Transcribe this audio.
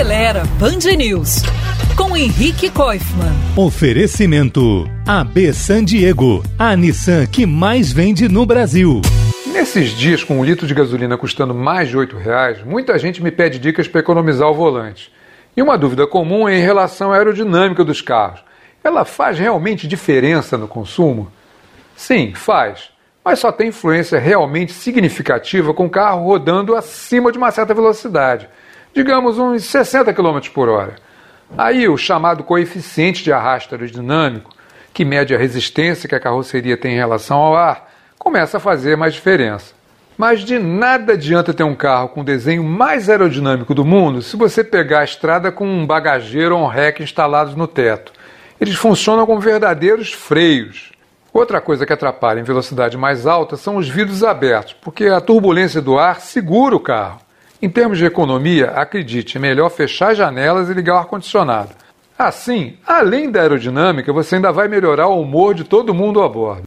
Acelera Band News com Henrique Koifman. Oferecimento AB San Diego, a Nissan que mais vende no Brasil. Nesses dias, com um litro de gasolina custando mais de R$ reais, muita gente me pede dicas para economizar o volante. E uma dúvida comum é em relação à aerodinâmica dos carros. Ela faz realmente diferença no consumo? Sim, faz. Mas só tem influência realmente significativa com o carro rodando acima de uma certa velocidade, digamos uns 60 km por hora. Aí o chamado coeficiente de arrasto aerodinâmico, que mede a resistência que a carroceria tem em relação ao ar, começa a fazer mais diferença. Mas de nada adianta ter um carro com o desenho mais aerodinâmico do mundo se você pegar a estrada com um bagageiro ou um rec instalados no teto. Eles funcionam como verdadeiros freios. Outra coisa que atrapalha em velocidade mais alta são os vidros abertos, porque a turbulência do ar segura o carro. Em termos de economia, acredite, é melhor fechar as janelas e ligar o ar-condicionado. Assim, além da aerodinâmica, você ainda vai melhorar o humor de todo mundo a bordo.